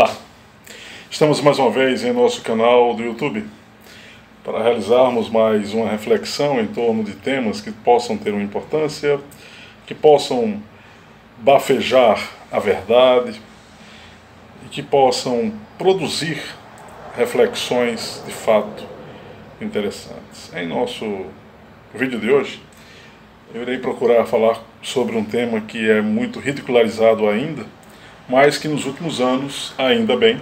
Olá, estamos mais uma vez em nosso canal do YouTube para realizarmos mais uma reflexão em torno de temas que possam ter uma importância, que possam bafejar a verdade e que possam produzir reflexões de fato interessantes. Em nosso vídeo de hoje, eu irei procurar falar sobre um tema que é muito ridicularizado ainda, mas que nos últimos anos, ainda bem,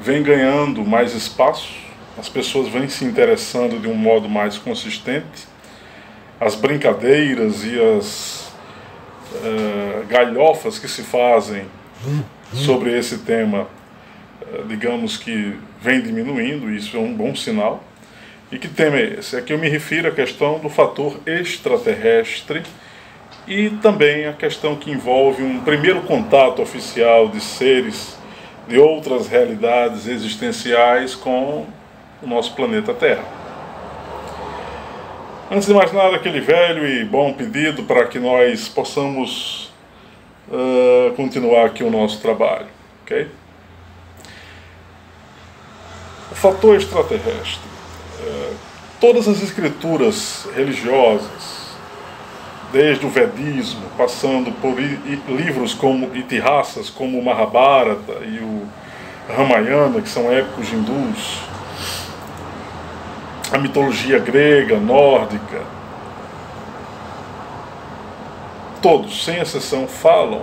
vem ganhando mais espaço, as pessoas vêm se interessando de um modo mais consistente, as brincadeiras e as uh, galhofas que se fazem sobre esse tema, uh, digamos que vem diminuindo, isso é um bom sinal. E que tema é esse? Aqui eu me refiro à questão do fator extraterrestre e também a questão que envolve um primeiro contato oficial de seres de outras realidades existenciais com o nosso planeta Terra. Antes de mais nada, aquele velho e bom pedido para que nós possamos uh, continuar aqui o nosso trabalho, ok? O fator extraterrestre. Uh, todas as escrituras religiosas, desde o Vedismo, passando por livros como Itihasas, como o Mahabharata e o Ramayana, que são épicos hindus, a mitologia grega, nórdica, todos, sem exceção, falam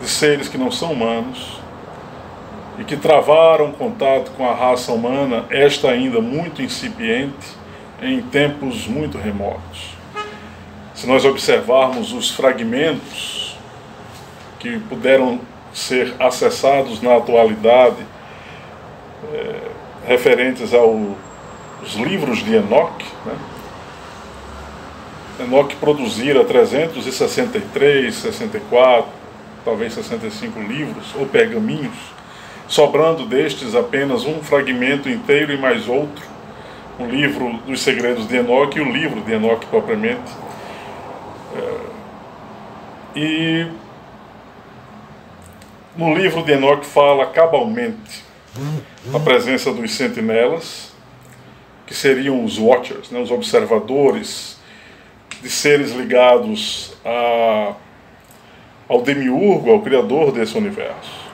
de seres que não são humanos e que travaram contato com a raça humana, esta ainda muito incipiente, em tempos muito remotos. Se nós observarmos os fragmentos que puderam ser acessados na atualidade, é, referentes aos livros de Enoch, né? Enoch produzira 363, 64, talvez 65 livros ou pergaminhos, sobrando destes apenas um fragmento inteiro e mais outro, o livro dos segredos de Enoch e o livro de Enoch propriamente e no livro de Enoch fala cabalmente a presença dos sentinelas, que seriam os watchers, né, os observadores de seres ligados a, ao demiurgo, ao criador desse universo.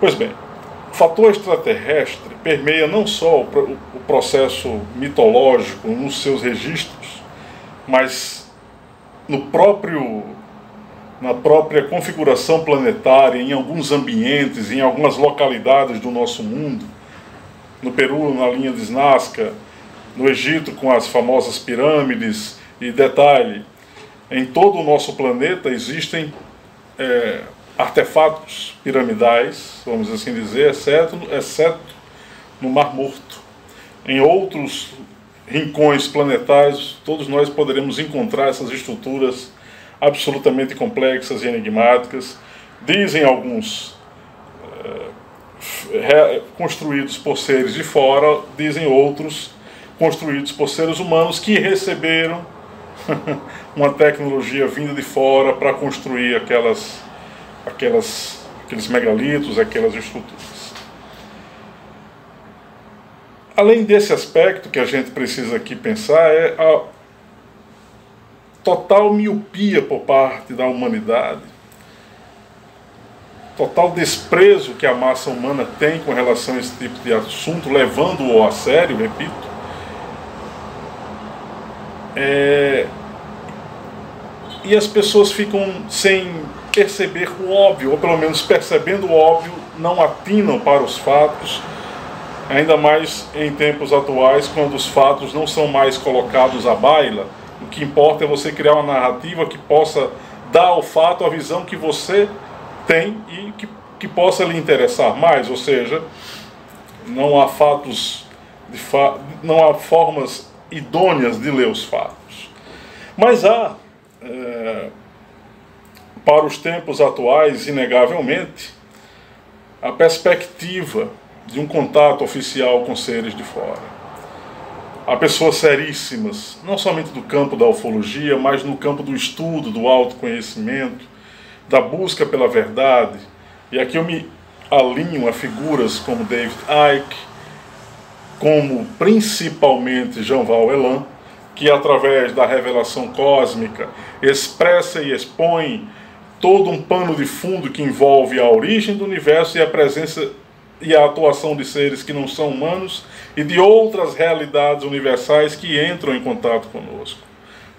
Pois bem, o fator extraterrestre permeia não só o, o processo mitológico nos seus registros, mas no próprio na própria configuração planetária, em alguns ambientes, em algumas localidades do nosso mundo. No Peru, na linha de Nazca, no Egito, com as famosas pirâmides, e detalhe, em todo o nosso planeta existem é, artefatos piramidais, vamos assim dizer, exceto, exceto no Mar Morto. Em outros rincões planetários, todos nós poderemos encontrar essas estruturas absolutamente complexas e enigmáticas. Dizem alguns é, construídos por seres de fora, dizem outros construídos por seres humanos que receberam uma tecnologia vinda de fora para construir aquelas, aquelas, aqueles megalitos, aquelas estruturas. Além desse aspecto que a gente precisa aqui pensar, é a total miopia por parte da humanidade, total desprezo que a massa humana tem com relação a esse tipo de assunto, levando-o a sério, repito. É... E as pessoas ficam sem perceber o óbvio, ou pelo menos percebendo o óbvio, não atinam para os fatos, ainda mais em tempos atuais, quando os fatos não são mais colocados à baila o que importa é você criar uma narrativa que possa dar ao fato a visão que você tem e que, que possa lhe interessar mais. Ou seja, não há fatos, fa não há formas idôneas de ler os fatos. Mas há, é, para os tempos atuais, inegavelmente, a perspectiva de um contato oficial com seres de fora. Há pessoas seríssimas, não somente do campo da ufologia, mas no campo do estudo, do autoconhecimento, da busca pela verdade. E aqui eu me alinham a figuras como David Icke, como principalmente Jean-Val Elan, que através da revelação cósmica expressa e expõe todo um pano de fundo que envolve a origem do universo e a presença e a atuação de seres que não são humanos e de outras realidades universais que entram em contato conosco.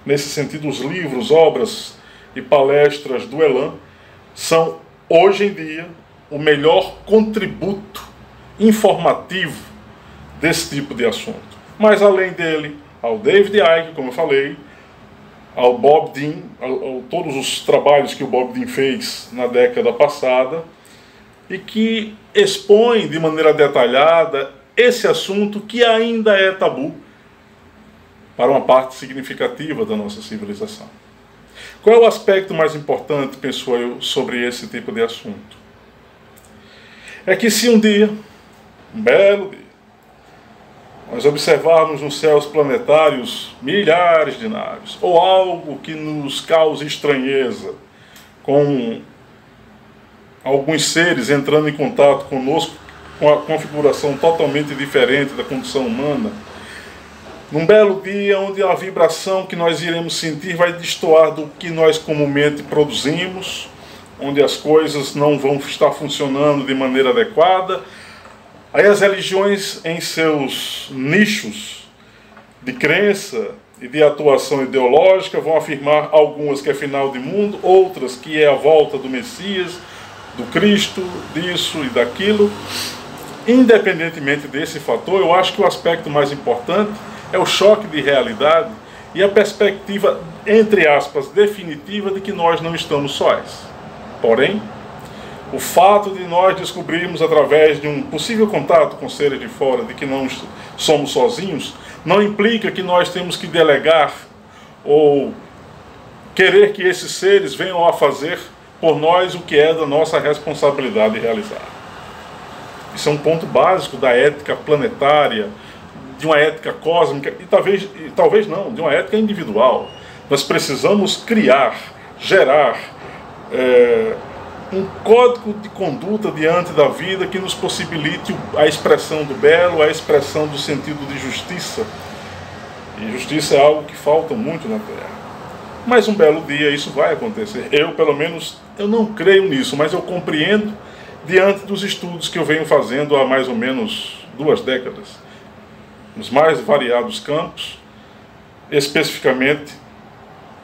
Nesse sentido, os livros, obras e palestras do Elan são, hoje em dia, o melhor contributo informativo desse tipo de assunto. Mas, além dele, ao David Icke, como eu falei, ao Bob Dean, a, todos os trabalhos que o Bob Dean fez na década passada e que expõe de maneira detalhada esse assunto que ainda é tabu para uma parte significativa da nossa civilização. Qual é o aspecto mais importante, penso eu, sobre esse tipo de assunto? É que se um dia, um belo dia, nós observarmos nos céus planetários milhares de naves, ou algo que nos cause estranheza, com alguns seres entrando em contato conosco com a configuração totalmente diferente da condição humana, num belo dia onde a vibração que nós iremos sentir vai destoar do que nós comumente produzimos, onde as coisas não vão estar funcionando de maneira adequada, Aí as religiões, em seus nichos de crença e de atuação ideológica, vão afirmar algumas que é final de mundo, outras que é a volta do Messias, do Cristo, disso e daquilo. Independentemente desse fator, eu acho que o aspecto mais importante é o choque de realidade e a perspectiva, entre aspas, definitiva de que nós não estamos sós. Porém, o fato de nós descobrirmos através de um possível contato com seres de fora de que não somos sozinhos, não implica que nós temos que delegar ou querer que esses seres venham a fazer por nós o que é da nossa responsabilidade realizar. Isso é um ponto básico da ética planetária, de uma ética cósmica e talvez, e talvez não, de uma ética individual. Nós precisamos criar, gerar, é, um código de conduta diante da vida que nos possibilite a expressão do belo, a expressão do sentido de justiça. E justiça é algo que falta muito na Terra. Mas um belo dia isso vai acontecer. Eu, pelo menos, eu não creio nisso, mas eu compreendo diante dos estudos que eu venho fazendo há mais ou menos duas décadas, nos mais variados campos, especificamente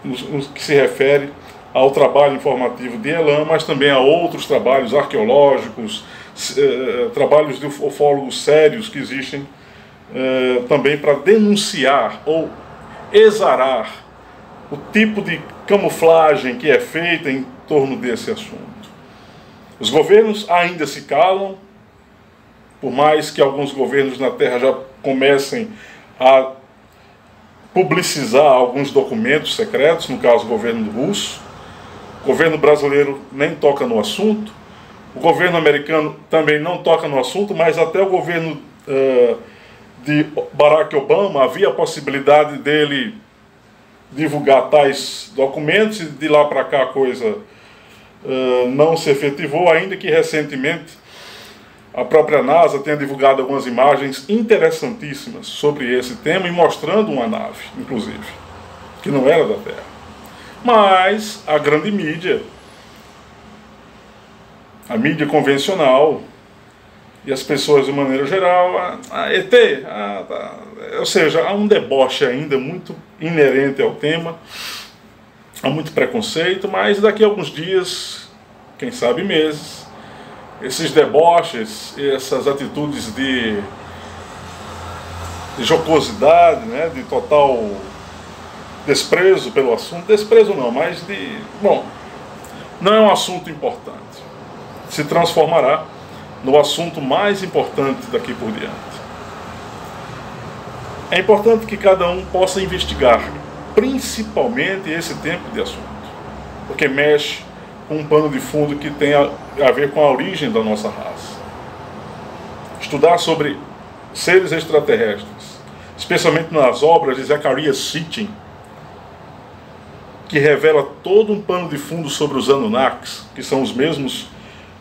no que se refere ao trabalho informativo de Elan, mas também a outros trabalhos arqueológicos, eh, eh, trabalhos de ufólogos sérios que existem eh, também para denunciar ou exarar o tipo de camuflagem que é feita em torno desse assunto. Os governos ainda se calam, por mais que alguns governos na Terra já comecem a publicizar alguns documentos secretos, no caso o governo russo, o governo brasileiro nem toca no assunto, o governo americano também não toca no assunto, mas até o governo uh, de Barack Obama havia a possibilidade dele divulgar tais documentos e de lá para cá a coisa uh, não se efetivou, ainda que recentemente a própria NASA tenha divulgado algumas imagens interessantíssimas sobre esse tema e mostrando uma nave, inclusive, que não era da Terra. Mas a grande mídia, a mídia convencional e as pessoas de maneira geral, a, a ET, a, a, ou seja, há um deboche ainda muito inerente ao tema, há muito preconceito, mas daqui a alguns dias, quem sabe meses, esses deboches, essas atitudes de, de jocosidade, né, de total desprezo pelo assunto, desprezo não, mas de. Bom, não é um assunto importante. Se transformará no assunto mais importante daqui por diante. É importante que cada um possa investigar, principalmente esse tempo de assunto, porque mexe com um pano de fundo que tem a, a ver com a origem da nossa raça. Estudar sobre seres extraterrestres, especialmente nas obras de Zacharias Sitchin, que revela todo um pano de fundo sobre os Anunnakis, que são os mesmos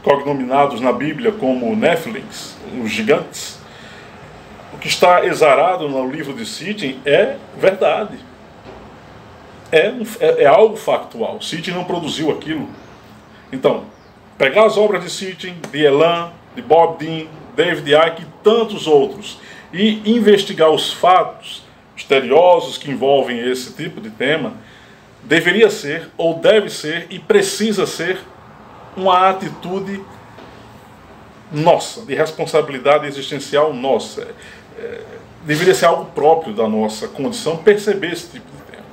cognominados na Bíblia como Néfilins, os gigantes, o que está exarado no livro de Sidney é verdade. É, é, é algo factual. Sidney não produziu aquilo. Então, pegar as obras de Sidney, de Elan, de Bob Dean, David Icke e tantos outros e investigar os fatos misteriosos que envolvem esse tipo de tema, deveria ser, ou deve ser, e precisa ser uma atitude nossa, de responsabilidade existencial nossa. É, deveria ser algo próprio da nossa condição perceber esse tipo de tema.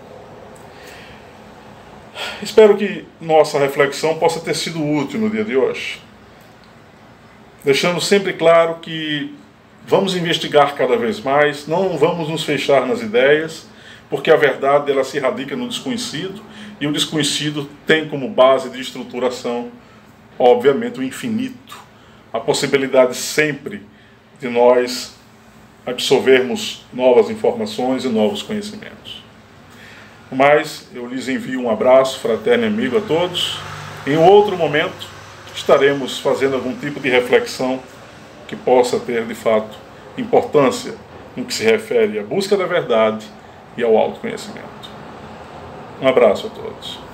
Espero que nossa reflexão possa ter sido útil no dia de hoje, deixando sempre claro que vamos investigar cada vez mais, não vamos nos fechar nas ideias, porque a verdade ela se radica no desconhecido e o desconhecido tem como base de estruturação, obviamente, o infinito, a possibilidade sempre de nós absorvermos novas informações e novos conhecimentos. Mas eu lhes envio um abraço fraterno e amigo a todos. Em outro momento estaremos fazendo algum tipo de reflexão que possa ter de fato importância no que se refere à busca da verdade e ao autoconhecimento. Um abraço a todos.